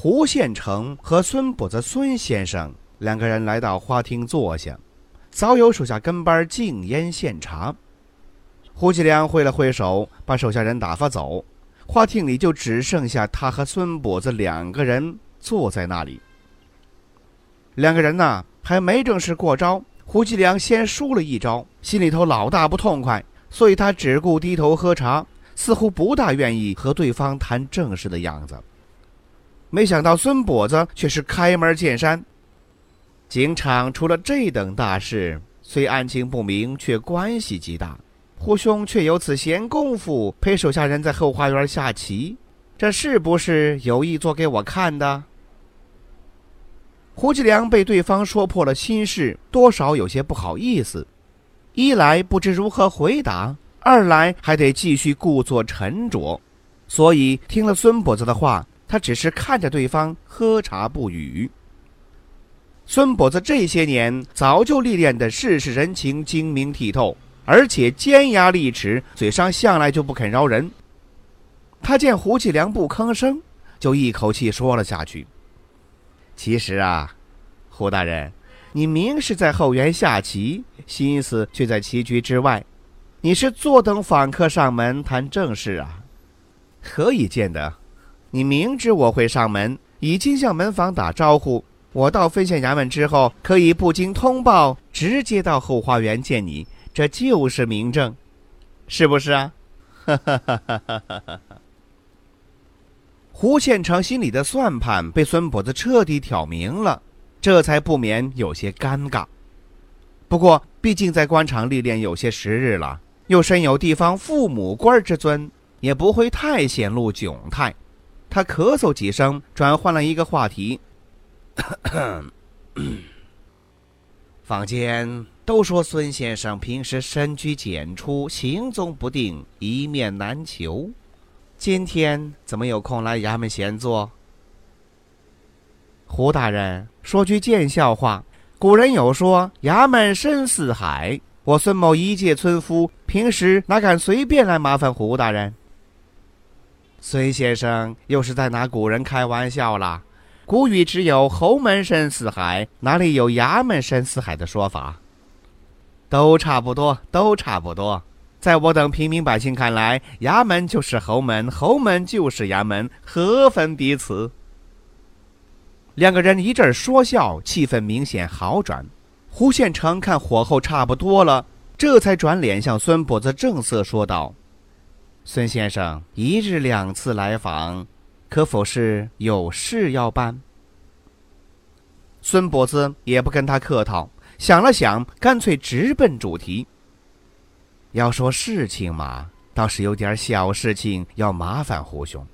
胡县城和孙跛子孙先生两个人来到花厅坐下，早有手下跟班敬烟献茶。胡继良挥了挥手，把手下人打发走，花厅里就只剩下他和孙跛子两个人坐在那里。两个人呐，还没正式过招，胡继良先输了一招，心里头老大不痛快，所以他只顾低头喝茶，似乎不大愿意和对方谈正事的样子。没想到孙跛子却是开门见山。警场出了这等大事，虽案情不明，却关系极大。胡兄却有此闲工夫陪手下人在后花园下棋，这是不是有意做给我看的？胡继良被对方说破了心事，多少有些不好意思。一来不知如何回答，二来还得继续故作沉着，所以听了孙跛子的话。他只是看着对方喝茶不语。孙跛子这些年早就历练的世事人情精明剔透，而且尖牙利齿，嘴上向来就不肯饶人。他见胡继良不吭声，就一口气说了下去：“其实啊，胡大人，你明是在后园下棋，心思却在棋局之外。你是坐等访客上门谈正事啊？何以见得？”你明知我会上门，已经向门房打招呼。我到分县衙门之后，可以不经通报，直接到后花园见你，这就是明证，是不是啊？胡县城心里的算盘被孙跛子彻底挑明了，这才不免有些尴尬。不过，毕竟在官场历练有些时日了，又身有地方父母官之尊，也不会太显露窘态。他咳嗽几声，转换了一个话题。坊间都说孙先生平时深居简出，行踪不定，一面难求。今天怎么有空来衙门闲坐？胡大人说句见笑话：古人有说，衙门深似海。我孙某一介村夫，平时哪敢随便来麻烦胡大人？孙先生又是在拿古人开玩笑了。古语只有“侯门深似海”，哪里有“衙门深似海”的说法？都差不多，都差不多。在我等平民百姓看来，衙门就是侯门，侯门就是衙门，何分彼此？两个人一阵说笑，气氛明显好转。胡县城看火候差不多了，这才转脸向孙跛子正色说道。孙先生一日两次来访，可否是有事要办？孙跛子也不跟他客套，想了想，干脆直奔主题。要说事情嘛，倒是有点小事情要麻烦胡兄。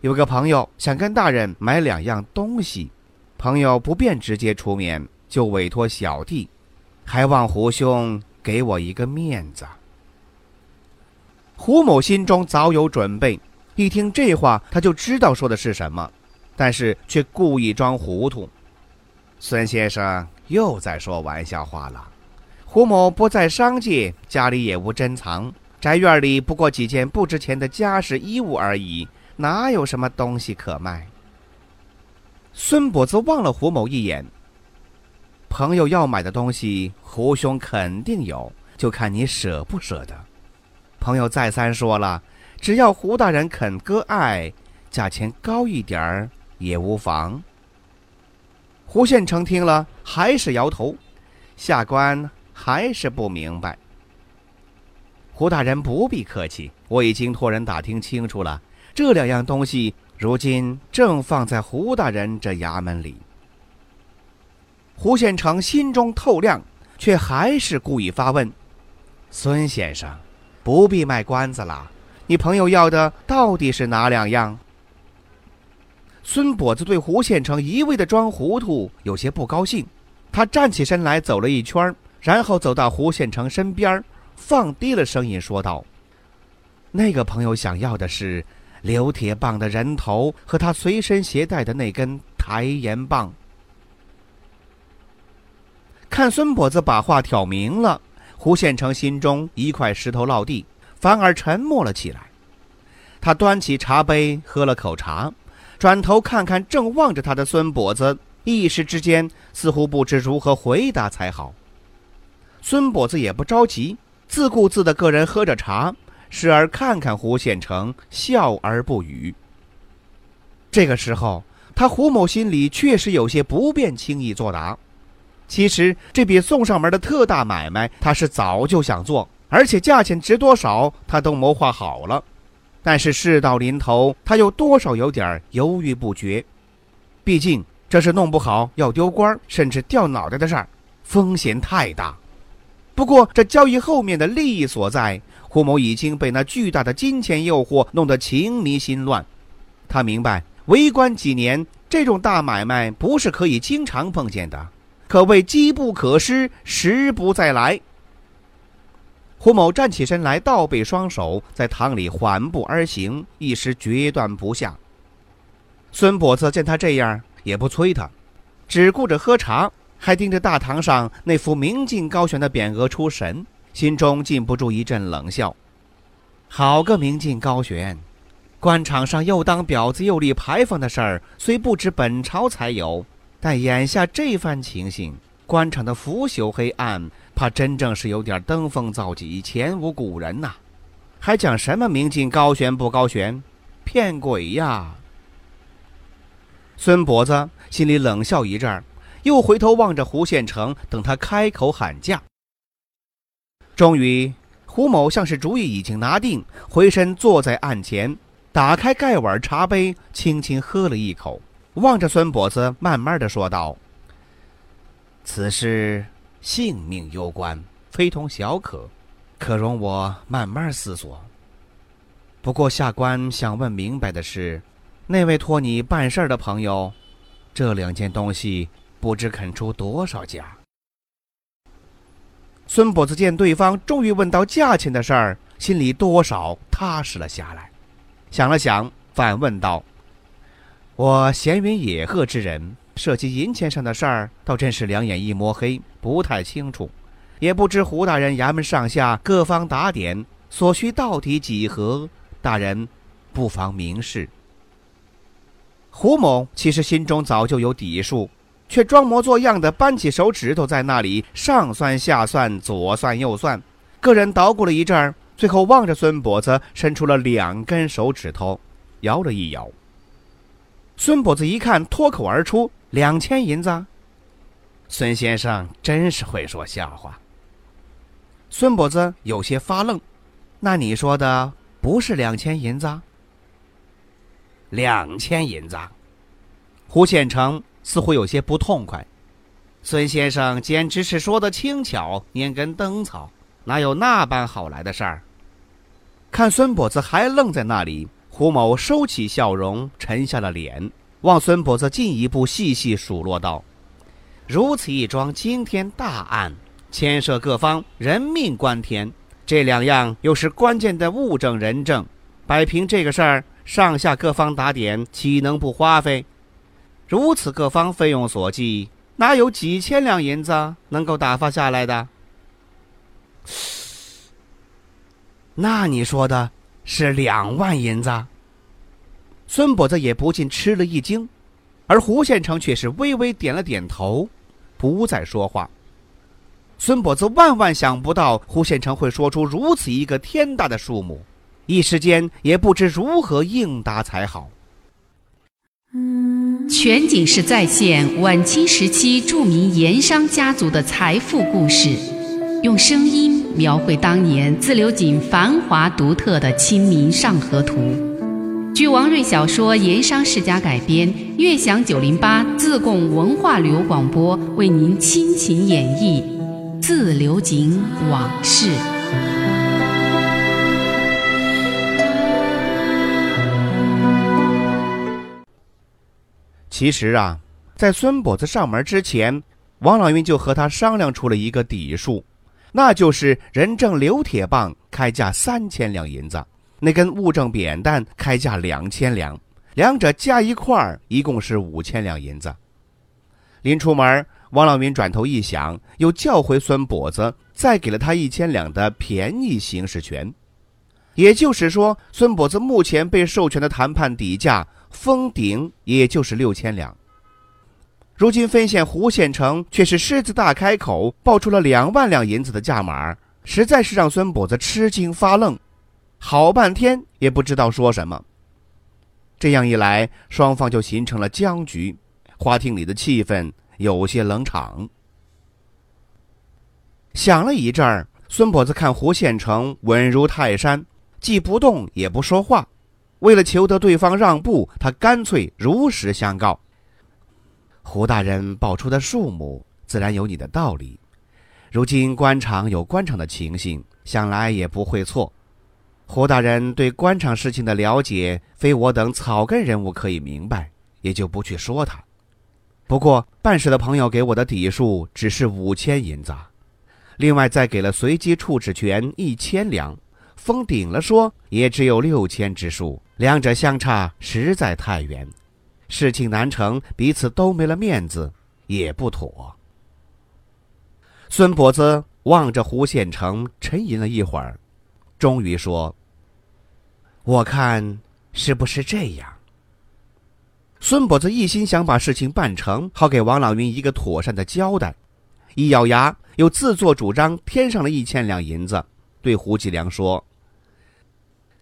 有个朋友想跟大人买两样东西，朋友不便直接出面，就委托小弟，还望胡兄给我一个面子。胡某心中早有准备，一听这话，他就知道说的是什么，但是却故意装糊涂。孙先生又在说玩笑话了。胡某不在商界，家里也无珍藏，宅院里不过几件不值钱的家饰衣物而已，哪有什么东西可卖？孙跛子望了胡某一眼。朋友要买的东西，胡兄肯定有，就看你舍不舍得。朋友再三说了，只要胡大人肯割爱，价钱高一点儿也无妨。胡县城听了还是摇头，下官还是不明白。胡大人不必客气，我已经托人打听清楚了，这两样东西如今正放在胡大人这衙门里。胡县城心中透亮，却还是故意发问：“孙先生。”不必卖关子了，你朋友要的到底是哪两样？孙跛子对胡县城一味的装糊涂有些不高兴，他站起身来走了一圈，然后走到胡县城身边，放低了声音说道：“那个朋友想要的是刘铁棒的人头和他随身携带的那根抬盐棒。”看孙跛子把话挑明了，胡县城心中一块石头落地，反而沉默了起来。他端起茶杯喝了口茶，转头看看正望着他的孙跛子，一时之间似乎不知如何回答才好。孙跛子也不着急，自顾自的个人喝着茶，时而看看胡县城，笑而不语。这个时候，他胡某心里确实有些不便轻易作答。其实这笔送上门的特大买卖，他是早就想做，而且价钱值多少，他都谋划好了。但是事到临头，他又多少有点犹豫不决。毕竟这是弄不好要丢官，甚至掉脑袋的事儿，风险太大。不过这交易后面的利益所在，胡某已经被那巨大的金钱诱惑弄得情迷心乱。他明白，为官几年，这种大买卖不是可以经常碰见的。可谓机不可失，时不再来。胡某站起身来，倒背双手，在堂里缓步而行，一时决断不下。孙跛子见他这样，也不催他，只顾着喝茶，还盯着大堂上那幅明镜高悬的匾额出神，心中禁不住一阵冷笑。好个明镜高悬！官场上又当婊子又立牌坊的事儿，虽不止本朝才有。但眼下这番情形，官场的腐朽黑暗，怕真正是有点登峰造极，前无古人呐！还讲什么明镜高悬不高悬？骗鬼呀！孙跛子心里冷笑一阵，又回头望着胡县城，等他开口喊价。终于，胡某像是主意已经拿定，回身坐在案前，打开盖碗茶杯，轻轻喝了一口。望着孙跛子，慢慢的说道：“此事性命攸关，非同小可，可容我慢慢思索。不过下官想问明白的是，那位托你办事儿的朋友，这两件东西不知肯出多少价？”孙跛子见对方终于问到价钱的事儿，心里多少踏实了下来，想了想，反问道。我闲云野鹤之人，涉及银钱上的事儿，倒真是两眼一抹黑，不太清楚，也不知胡大人衙门上下各方打点所需到底几何，大人不妨明示。胡某其实心中早就有底数，却装模作样的扳起手指头在那里上算下算，左算右算，个人捣鼓了一阵儿，最后望着孙跛子，伸出了两根手指头，摇了一摇。孙跛子一看，脱口而出：“两千银子。”孙先生真是会说笑话。孙跛子有些发愣：“那你说的不是两千银子？”两千银子。胡县城似乎有些不痛快：“孙先生简直是说的轻巧，拈根灯草，哪有那般好来的事儿？”看孙跛子还愣在那里。胡某收起笑容，沉下了脸，望孙跛子进一步细细数落道：“如此一桩惊天大案，牵涉各方人命关天，这两样又是关键的物证人证，摆平这个事儿，上下各方打点，岂能不花费？如此各方费用所计，哪有几千两银子能够打发下来的？那你说的？”是两万银子。孙跛子也不禁吃了一惊，而胡县城却是微微点了点头，不再说话。孙跛子万万想不到胡县城会说出如此一个天大的数目，一时间也不知如何应答才好。全景式再现晚清时期著名盐商家族的财富故事，用声音。描绘当年自流井繁华独特的《清明上河图》，据王瑞小说《盐商世家》改编，悦享九零八自贡文化旅游广播为您倾情演绎《自流井往事》。其实啊，在孙跛子上门之前，王老云就和他商量出了一个底数，那就是人证刘铁棒开价三千两银子，那根物证扁担开价两千两，两者加一块儿一共是五千两银子。临出门，王老民转头一想，又叫回孙跛子，再给了他一千两的便宜行使权。也就是说，孙跛子目前被授权的谈判底价封顶，也就是六千两。如今分县胡县城却是狮子大开口，报出了两万两银子的价码，实在是让孙跛子吃惊发愣，好半天也不知道说什么。这样一来，双方就形成了僵局，花厅里的气氛有些冷场。想了一阵儿，孙跛子看胡县城稳如泰山。既不动也不说话，为了求得对方让步，他干脆如实相告。胡大人报出的数目，自然有你的道理。如今官场有官场的情形，想来也不会错。胡大人对官场事情的了解，非我等草根人物可以明白，也就不去说他。不过办事的朋友给我的底数只是五千银子，另外再给了随机处置权一千两。封顶了，说也只有六千之数，两者相差实在太远，事情难成，彼此都没了面子，也不妥。孙跛子望着胡县城，沉吟了一会儿，终于说：“我看是不是这样？”孙跛子一心想把事情办成，好给王老云一个妥善的交代，一咬牙，又自作主张添上了一千两银子，对胡继良说。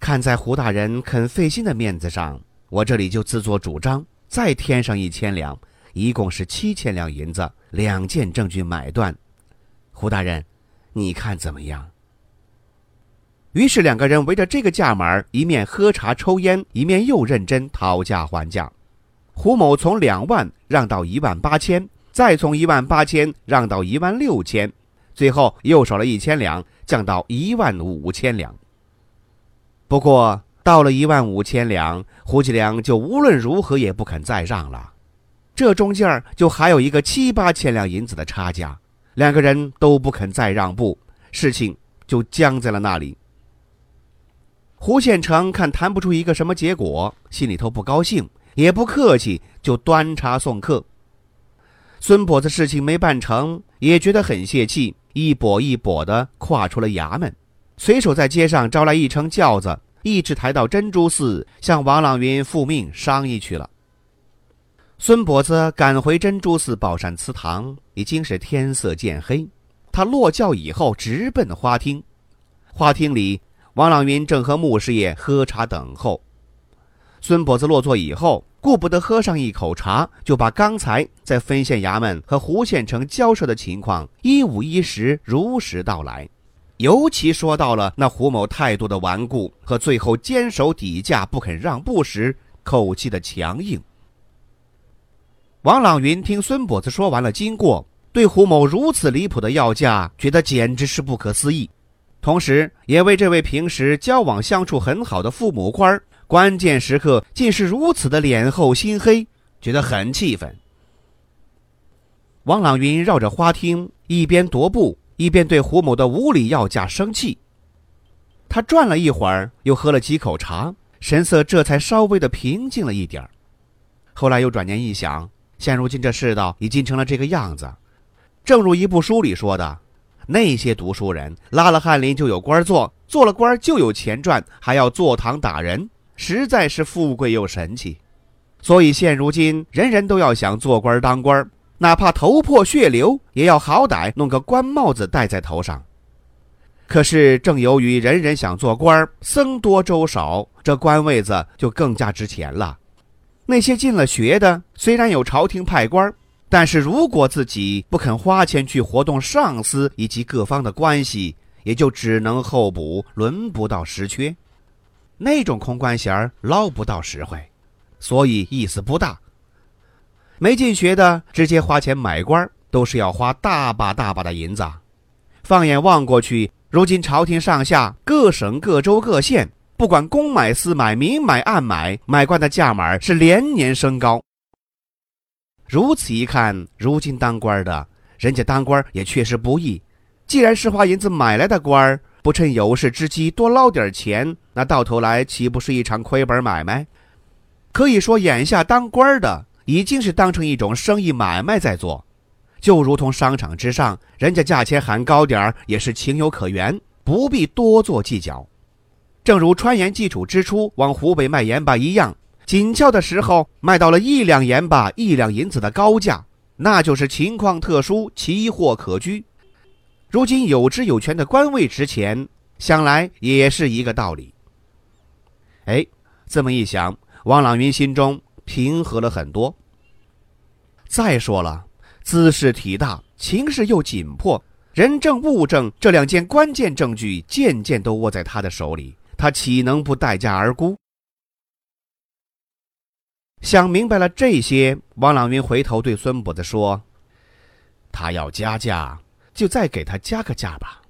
看在胡大人肯费心的面子上，我这里就自作主张，再添上一千两，一共是七千两银子，两件证据买断。胡大人，你看怎么样？于是两个人围着这个价码，一面喝茶抽烟，一面又认真讨价还价。胡某从两万让到一万八千，再从一万八千让到一万六千，最后又少了一千两，降到一万五千两。不过到了一万五千两，胡继良就无论如何也不肯再让了。这中间儿就还有一个七八千两银子的差价，两个人都不肯再让步，事情就僵在了那里。胡县城看谈不出一个什么结果，心里头不高兴，也不客气，就端茶送客。孙跛子事情没办成，也觉得很泄气，一跛一跛的跨出了衙门。随手在街上招来一乘轿子，一直抬到珍珠寺，向王朗云复命商议去了。孙跛子赶回珍珠寺宝善祠堂，已经是天色渐黑。他落轿以后，直奔花厅。花厅里，王朗云正和穆师爷喝茶等候。孙跛子落座以后，顾不得喝上一口茶，就把刚才在分县衙门和胡县城交涉的情况一五一十如实道来。尤其说到了那胡某态度的顽固和最后坚守底价不肯让步时口气的强硬。王朗云听孙跛子说完了经过，对胡某如此离谱的要价，觉得简直是不可思议，同时也为这位平时交往相处很好的父母官关键时刻竟是如此的脸厚心黑，觉得很气愤。王朗云绕着花厅一边踱步。一边对胡某的无理要价生气，他转了一会儿，又喝了几口茶，神色这才稍微的平静了一点儿后来又转念一想，现如今这世道已经成了这个样子，正如一部书里说的，那些读书人拉了翰林就有官做，做了官就有钱赚，还要坐堂打人，实在是富贵又神气。所以现如今人人都要想做官当官。哪怕头破血流，也要好歹弄个官帽子戴在头上。可是正由于人人想做官，僧多粥少，这官位子就更加值钱了。那些进了学的，虽然有朝廷派官，但是如果自己不肯花钱去活动上司以及各方的关系，也就只能候补，轮不到实缺。那种空官衔捞不到实惠，所以意思不大。没进学的，直接花钱买官都是要花大把大把的银子。放眼望过去，如今朝廷上下各省各州各县，不管公买私买、明买暗买，买官的价码是连年升高。如此一看，如今当官的，人家当官也确实不易。既然是花银子买来的官儿，不趁有事之机多捞点钱，那到头来岂不是一场亏本买卖？可以说，眼下当官的已经是当成一种生意买卖在做，就如同商场之上，人家价钱喊高点儿也是情有可原，不必多做计较。正如川盐基础之初往湖北卖盐巴一样，紧俏的时候卖到了一两盐巴一两银子的高价，那就是情况特殊，奇货可居。如今有职有权的官位值钱，想来也是一个道理。哎，这么一想，王朗云心中平和了很多。再说了，姿势体大，情势又紧迫，人证物证这两件关键证据件件都握在他的手里，他岂能不待价而沽？想明白了这些，王朗云回头对孙跛子说：“他要加价。”就再给他加个价吧，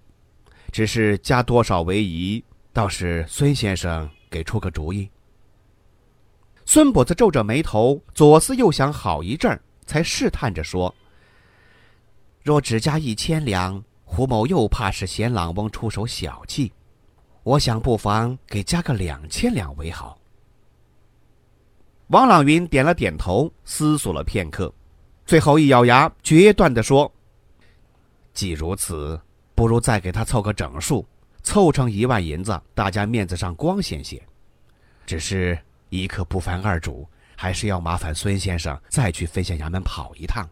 只是加多少为宜，倒是孙先生给出个主意。孙跛子皱着眉头，左思右想好一阵儿，才试探着说：“若只加一千两，胡某又怕是嫌朗翁出手小气，我想不妨给加个两千两为好。”王朗云点了点头，思索了片刻，最后一咬牙，决断地说。既如此，不如再给他凑个整数，凑成一万银子，大家面子上光鲜些。只是一刻不烦二主，还是要麻烦孙先生再去分县衙门跑一趟。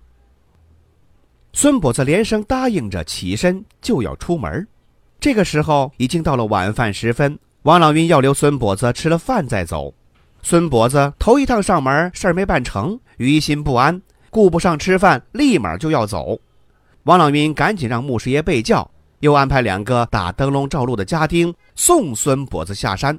孙跛子连声答应着，起身就要出门。这个时候已经到了晚饭时分，王老云要留孙跛子吃了饭再走。孙跛子头一趟上门，事儿没办成，于心不安，顾不上吃饭，立马就要走。王朗云赶紧让穆师爷备轿，又安排两个打灯笼照路的家丁送孙跛子下山。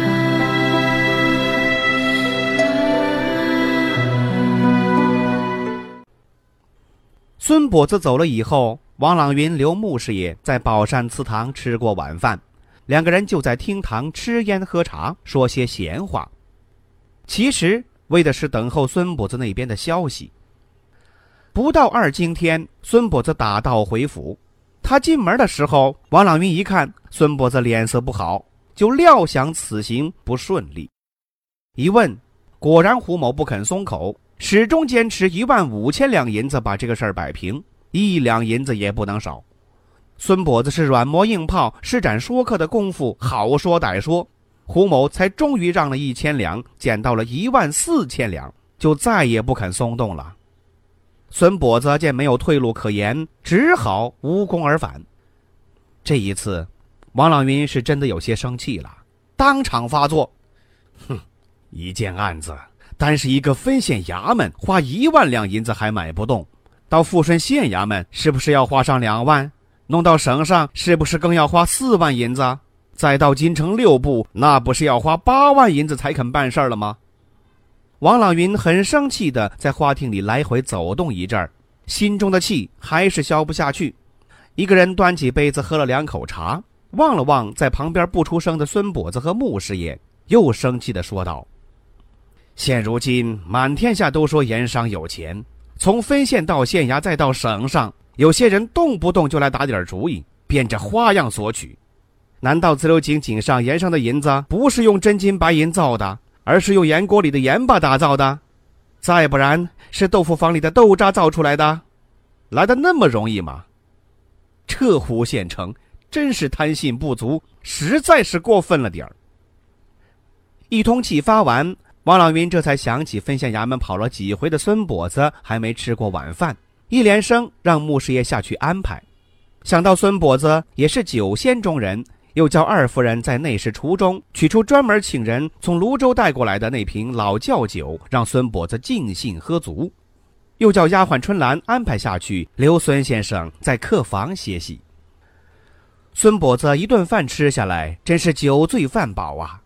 孙跛子走了以后，王朗云留穆师爷在宝山祠堂吃过晚饭，两个人就在厅堂吃烟喝茶，说些闲话。其实。为的是等候孙跛子那边的消息。不到二更天，孙跛子打道回府。他进门的时候，王朗云一看孙跛子脸色不好，就料想此行不顺利。一问，果然胡某不肯松口，始终坚持一万五千两银子把这个事儿摆平，一两银子也不能少。孙跛子是软磨硬泡，施展说客的功夫，好说歹说。胡某才终于让了一千两，减到了一万四千两，就再也不肯松动了。孙跛子见没有退路可言，只好无功而返。这一次，王朗云是真的有些生气了，当场发作：“哼，一件案子，单是一个分县衙门花一万两银子还买不动，到富顺县衙门是不是要花上两万？弄到省上是不是更要花四万银子？”再到京城六部，那不是要花八万银子才肯办事儿了吗？王朗云很生气的在花厅里来回走动一阵儿，心中的气还是消不下去。一个人端起杯子喝了两口茶，望了望在旁边不出声的孙跛子和穆师爷，又生气的说道：“现如今满天下都说盐商有钱，从分县到县衙再到省上，有些人动不动就来打点主意，变着花样索取。”难道自流井井上盐商的银子不是用真金白银造的，而是用盐锅里的盐巴打造的？再不然，是豆腐坊里的豆渣造出来的？来的那么容易吗？这湖县城真是贪心不足，实在是过分了点儿。一通气发完，王老云这才想起分县衙门跑了几回的孙跛子还没吃过晚饭，一连声让穆师爷下去安排。想到孙跛子也是酒仙中人。又叫二夫人在内侍厨中取出专门请人从泸州带过来的那瓶老窖酒，让孙跛子尽兴喝足。又叫丫鬟春兰安排下去，留孙先生在客房歇息。孙跛子一顿饭吃下来，真是酒醉饭饱啊！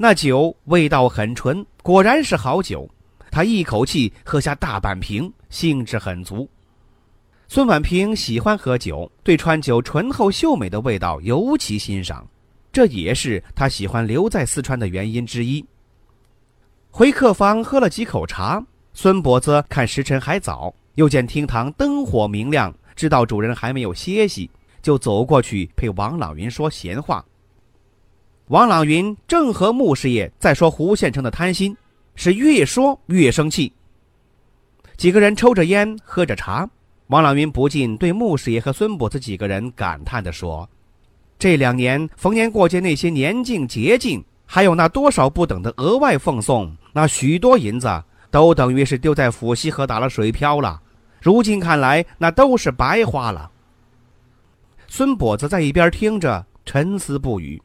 那酒味道很纯，果然是好酒。他一口气喝下大半瓶，兴致很足。孙婉平喜欢喝酒，对川酒醇厚秀美的味道尤其欣赏，这也是他喜欢留在四川的原因之一。回客房喝了几口茶，孙伯子看时辰还早，又见厅堂灯火明亮，知道主人还没有歇息，就走过去陪王朗云说闲话。王朗云正和穆师爷在说胡县城的贪心，是越说越生气。几个人抽着烟，喝着茶。王朗云不禁对穆师爷和孙跛子几个人感叹地说：“这两年逢年过节那些年敬节敬，还有那多少不等的额外奉送，那许多银子都等于是丢在府西河打了水漂了。如今看来，那都是白花了。”孙跛子在一边听着，沉思不语。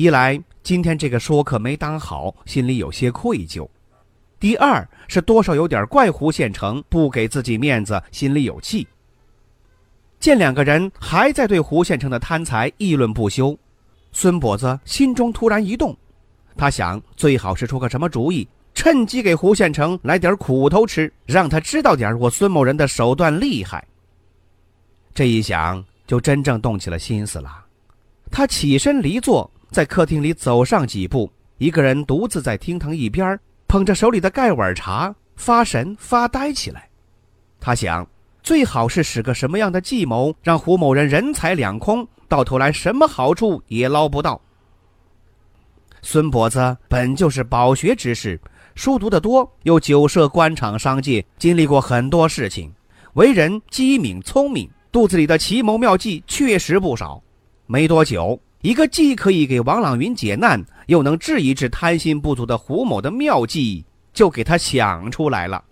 一来今天这个说客没当好，心里有些愧疚。第二是多少有点怪胡县城不给自己面子，心里有气。见两个人还在对胡县城的贪财议论不休，孙跛子心中突然一动，他想最好是出个什么主意，趁机给胡县城来点苦头吃，让他知道点我孙某人的手段厉害。这一想，就真正动起了心思了。他起身离座，在客厅里走上几步，一个人独自在厅堂一边捧着手里的盖碗茶，发神发呆起来。他想，最好是使个什么样的计谋，让胡某人人财两空，到头来什么好处也捞不到。孙跛子本就是饱学之士，书读得多，又久涉官场商界，经历过很多事情，为人机敏聪明，肚子里的奇谋妙计确实不少。没多久。一个既可以给王朗云解难，又能治一治贪心不足的胡某的妙计，就给他想出来了。